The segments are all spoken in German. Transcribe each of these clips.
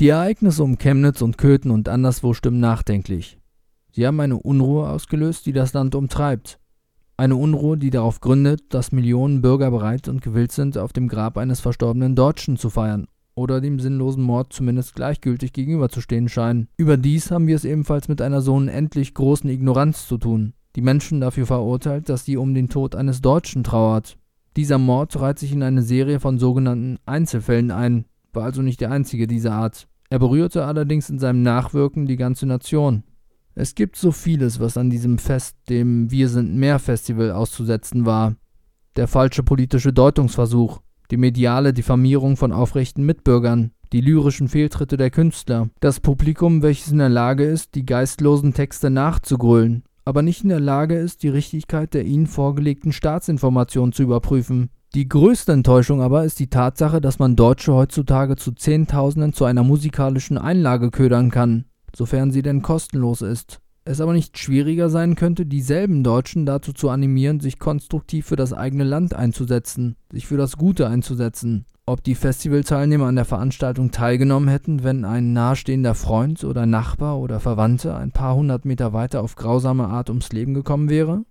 Die Ereignisse um Chemnitz und Köthen und anderswo stimmen nachdenklich. Sie haben eine Unruhe ausgelöst, die das Land umtreibt. Eine Unruhe, die darauf gründet, dass Millionen Bürger bereit und gewillt sind, auf dem Grab eines verstorbenen Deutschen zu feiern oder dem sinnlosen Mord zumindest gleichgültig gegenüberzustehen scheinen. Überdies haben wir es ebenfalls mit einer so unendlich großen Ignoranz zu tun, die Menschen dafür verurteilt, dass sie um den Tod eines Deutschen trauert. Dieser Mord reiht sich in eine Serie von sogenannten Einzelfällen ein, war also nicht der einzige dieser Art. Er berührte allerdings in seinem Nachwirken die ganze Nation. Es gibt so vieles, was an diesem Fest, dem Wir sind mehr Festival, auszusetzen war. Der falsche politische Deutungsversuch, die mediale Diffamierung von aufrechten Mitbürgern, die lyrischen Fehltritte der Künstler, das Publikum, welches in der Lage ist, die geistlosen Texte nachzugrölen, aber nicht in der Lage ist, die Richtigkeit der ihnen vorgelegten Staatsinformationen zu überprüfen, die größte Enttäuschung aber ist die Tatsache, dass man Deutsche heutzutage zu Zehntausenden zu einer musikalischen Einlage ködern kann, sofern sie denn kostenlos ist. Es aber nicht schwieriger sein könnte, dieselben Deutschen dazu zu animieren, sich konstruktiv für das eigene Land einzusetzen, sich für das Gute einzusetzen. Ob die Festivalteilnehmer an der Veranstaltung teilgenommen hätten, wenn ein nahestehender Freund oder Nachbar oder Verwandte ein paar hundert Meter weiter auf grausame Art ums Leben gekommen wäre?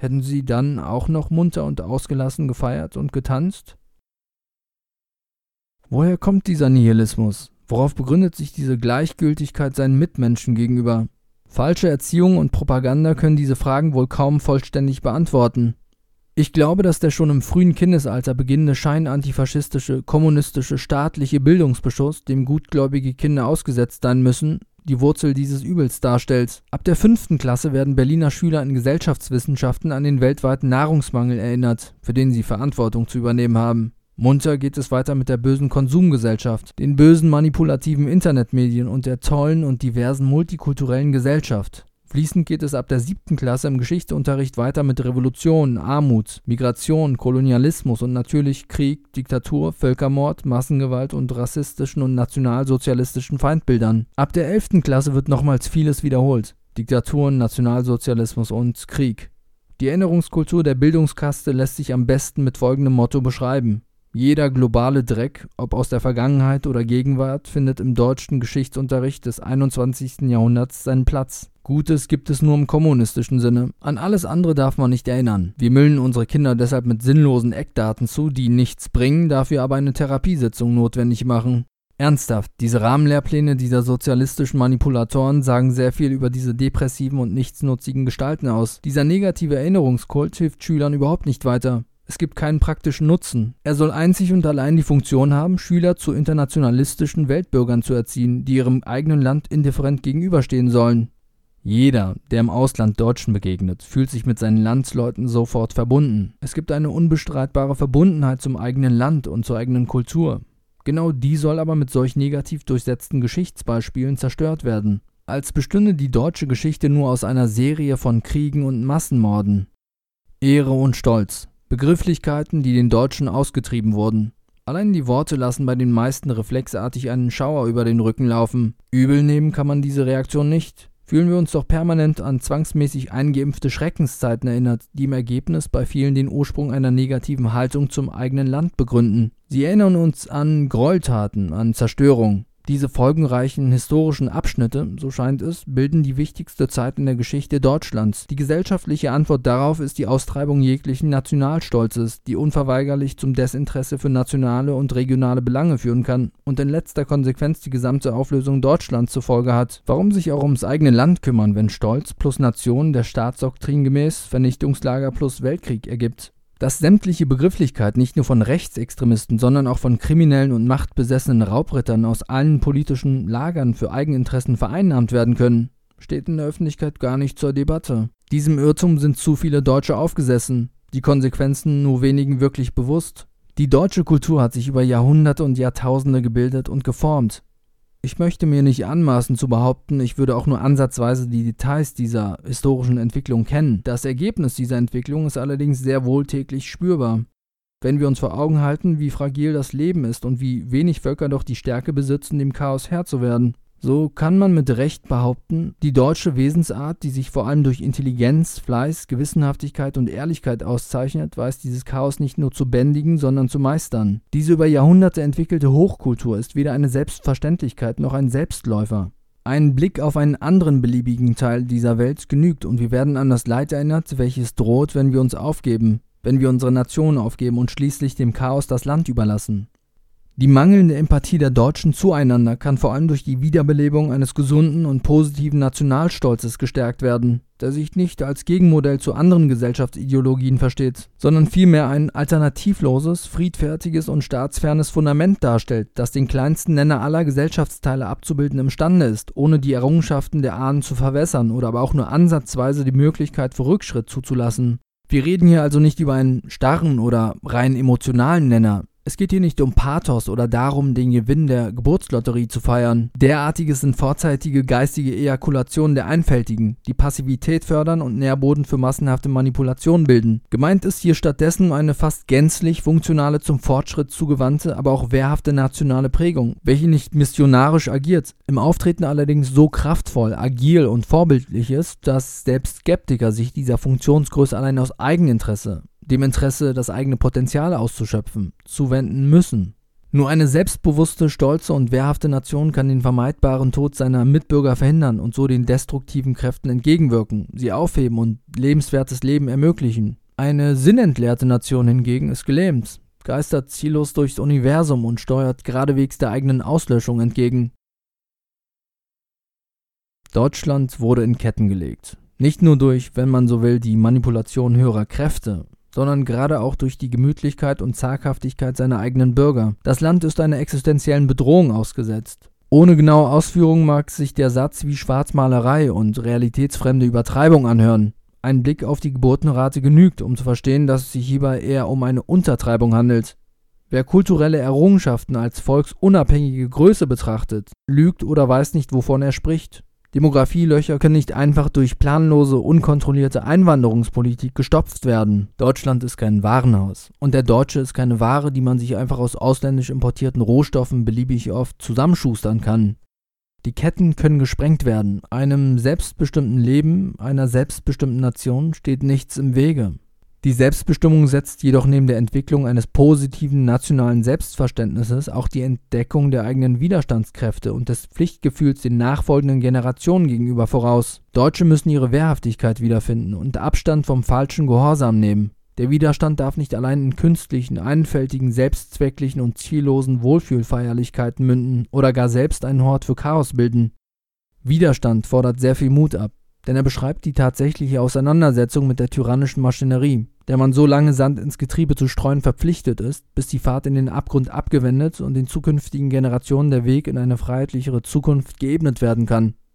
Hätten sie dann auch noch munter und ausgelassen gefeiert und getanzt? Woher kommt dieser Nihilismus? Worauf begründet sich diese Gleichgültigkeit seinen Mitmenschen gegenüber? Falsche Erziehung und Propaganda können diese Fragen wohl kaum vollständig beantworten. Ich glaube, dass der schon im frühen Kindesalter beginnende scheinantifaschistische, kommunistische, staatliche Bildungsbeschuss, dem gutgläubige Kinder ausgesetzt sein müssen, die Wurzel dieses Übels darstellt. Ab der fünften Klasse werden Berliner Schüler in Gesellschaftswissenschaften an den weltweiten Nahrungsmangel erinnert, für den sie Verantwortung zu übernehmen haben. Munter geht es weiter mit der bösen Konsumgesellschaft, den bösen manipulativen Internetmedien und der tollen und diversen multikulturellen Gesellschaft. Fließend geht es ab der siebten Klasse im Geschichtsunterricht weiter mit Revolution, Armut, Migration, Kolonialismus und natürlich Krieg, Diktatur, Völkermord, Massengewalt und rassistischen und nationalsozialistischen Feindbildern. Ab der elften Klasse wird nochmals vieles wiederholt. Diktaturen, Nationalsozialismus und Krieg. Die Erinnerungskultur der Bildungskaste lässt sich am besten mit folgendem Motto beschreiben. Jeder globale Dreck, ob aus der Vergangenheit oder Gegenwart, findet im deutschen Geschichtsunterricht des 21. Jahrhunderts seinen Platz. Gutes gibt es nur im kommunistischen Sinne. An alles andere darf man nicht erinnern. Wir müllen unsere Kinder deshalb mit sinnlosen Eckdaten zu, die nichts bringen, dafür aber eine Therapiesitzung notwendig machen. Ernsthaft, diese Rahmenlehrpläne dieser sozialistischen Manipulatoren sagen sehr viel über diese depressiven und nichtsnutzigen Gestalten aus. Dieser negative Erinnerungskult hilft Schülern überhaupt nicht weiter. Es gibt keinen praktischen Nutzen. Er soll einzig und allein die Funktion haben, Schüler zu internationalistischen Weltbürgern zu erziehen, die ihrem eigenen Land indifferent gegenüberstehen sollen. Jeder, der im Ausland Deutschen begegnet, fühlt sich mit seinen Landsleuten sofort verbunden. Es gibt eine unbestreitbare Verbundenheit zum eigenen Land und zur eigenen Kultur. Genau die soll aber mit solch negativ durchsetzten Geschichtsbeispielen zerstört werden. Als bestünde die deutsche Geschichte nur aus einer Serie von Kriegen und Massenmorden. Ehre und Stolz, Begrifflichkeiten, die den Deutschen ausgetrieben wurden. Allein die Worte lassen bei den meisten reflexartig einen Schauer über den Rücken laufen. Übel nehmen kann man diese Reaktion nicht. Fühlen wir uns doch permanent an zwangsmäßig eingeimpfte Schreckenszeiten erinnert, die im Ergebnis bei vielen den Ursprung einer negativen Haltung zum eigenen Land begründen. Sie erinnern uns an Gräueltaten, an Zerstörung. Diese folgenreichen historischen Abschnitte, so scheint es, bilden die wichtigste Zeit in der Geschichte Deutschlands. Die gesellschaftliche Antwort darauf ist die Austreibung jeglichen Nationalstolzes, die unverweigerlich zum Desinteresse für nationale und regionale Belange führen kann und in letzter Konsequenz die gesamte Auflösung Deutschlands zur Folge hat. Warum sich auch ums eigene Land kümmern, wenn Stolz plus Nation der Staatsdoktrin gemäß Vernichtungslager plus Weltkrieg ergibt? Dass sämtliche Begrifflichkeit nicht nur von Rechtsextremisten, sondern auch von kriminellen und machtbesessenen Raubrittern aus allen politischen Lagern für Eigeninteressen vereinnahmt werden können, steht in der Öffentlichkeit gar nicht zur Debatte. Diesem Irrtum sind zu viele Deutsche aufgesessen, die Konsequenzen nur wenigen wirklich bewusst. Die deutsche Kultur hat sich über Jahrhunderte und Jahrtausende gebildet und geformt. Ich möchte mir nicht anmaßen zu behaupten, ich würde auch nur ansatzweise die Details dieser historischen Entwicklung kennen. Das Ergebnis dieser Entwicklung ist allerdings sehr wohl täglich spürbar. Wenn wir uns vor Augen halten, wie fragil das Leben ist und wie wenig Völker doch die Stärke besitzen, dem Chaos Herr zu werden. So kann man mit Recht behaupten, die deutsche Wesensart, die sich vor allem durch Intelligenz, Fleiß, Gewissenhaftigkeit und Ehrlichkeit auszeichnet, weiß dieses Chaos nicht nur zu bändigen, sondern zu meistern. Diese über Jahrhunderte entwickelte Hochkultur ist weder eine Selbstverständlichkeit noch ein Selbstläufer. Ein Blick auf einen anderen beliebigen Teil dieser Welt genügt und wir werden an das Leid erinnert, welches droht, wenn wir uns aufgeben, wenn wir unsere Nation aufgeben und schließlich dem Chaos das Land überlassen. Die mangelnde Empathie der Deutschen zueinander kann vor allem durch die Wiederbelebung eines gesunden und positiven Nationalstolzes gestärkt werden, der sich nicht als Gegenmodell zu anderen Gesellschaftsideologien versteht, sondern vielmehr ein alternativloses, friedfertiges und staatsfernes Fundament darstellt, das den kleinsten Nenner aller Gesellschaftsteile abzubilden imstande ist, ohne die Errungenschaften der Ahnen zu verwässern oder aber auch nur ansatzweise die Möglichkeit für Rückschritt zuzulassen. Wir reden hier also nicht über einen starren oder rein emotionalen Nenner, es geht hier nicht um Pathos oder darum, den Gewinn der Geburtslotterie zu feiern. Derartiges sind vorzeitige geistige Ejakulationen der Einfältigen, die Passivität fördern und Nährboden für massenhafte Manipulation bilden. Gemeint ist hier stattdessen eine fast gänzlich funktionale, zum Fortschritt zugewandte, aber auch wehrhafte nationale Prägung, welche nicht missionarisch agiert, im Auftreten allerdings so kraftvoll, agil und vorbildlich ist, dass selbst Skeptiker sich dieser Funktionsgröße allein aus Eigeninteresse dem Interesse, das eigene Potenzial auszuschöpfen, zuwenden müssen. Nur eine selbstbewusste, stolze und wehrhafte Nation kann den vermeidbaren Tod seiner Mitbürger verhindern und so den destruktiven Kräften entgegenwirken, sie aufheben und lebenswertes Leben ermöglichen. Eine sinnentleerte Nation hingegen ist gelähmt, geistert ziellos durchs Universum und steuert geradewegs der eigenen Auslöschung entgegen. Deutschland wurde in Ketten gelegt. Nicht nur durch, wenn man so will, die Manipulation höherer Kräfte, sondern gerade auch durch die Gemütlichkeit und Zaghaftigkeit seiner eigenen Bürger. Das Land ist einer existenziellen Bedrohung ausgesetzt. Ohne genaue Ausführungen mag sich der Satz wie Schwarzmalerei und realitätsfremde Übertreibung anhören. Ein Blick auf die Geburtenrate genügt, um zu verstehen, dass es sich hierbei eher um eine Untertreibung handelt. Wer kulturelle Errungenschaften als volksunabhängige Größe betrachtet, lügt oder weiß nicht, wovon er spricht. Demografielöcher können nicht einfach durch planlose, unkontrollierte Einwanderungspolitik gestopft werden. Deutschland ist kein Warenhaus. Und der Deutsche ist keine Ware, die man sich einfach aus ausländisch importierten Rohstoffen beliebig oft zusammenschustern kann. Die Ketten können gesprengt werden. Einem selbstbestimmten Leben, einer selbstbestimmten Nation steht nichts im Wege. Die Selbstbestimmung setzt jedoch neben der Entwicklung eines positiven nationalen Selbstverständnisses auch die Entdeckung der eigenen Widerstandskräfte und des Pflichtgefühls den nachfolgenden Generationen gegenüber voraus. Deutsche müssen ihre Wehrhaftigkeit wiederfinden und Abstand vom falschen Gehorsam nehmen. Der Widerstand darf nicht allein in künstlichen, einfältigen, selbstzwecklichen und ziellosen Wohlfühlfeierlichkeiten münden oder gar selbst einen Hort für Chaos bilden. Widerstand fordert sehr viel Mut ab denn er beschreibt die tatsächliche Auseinandersetzung mit der tyrannischen Maschinerie, der man so lange Sand ins Getriebe zu streuen verpflichtet ist, bis die Fahrt in den Abgrund abgewendet und den zukünftigen Generationen der Weg in eine freiheitlichere Zukunft geebnet werden kann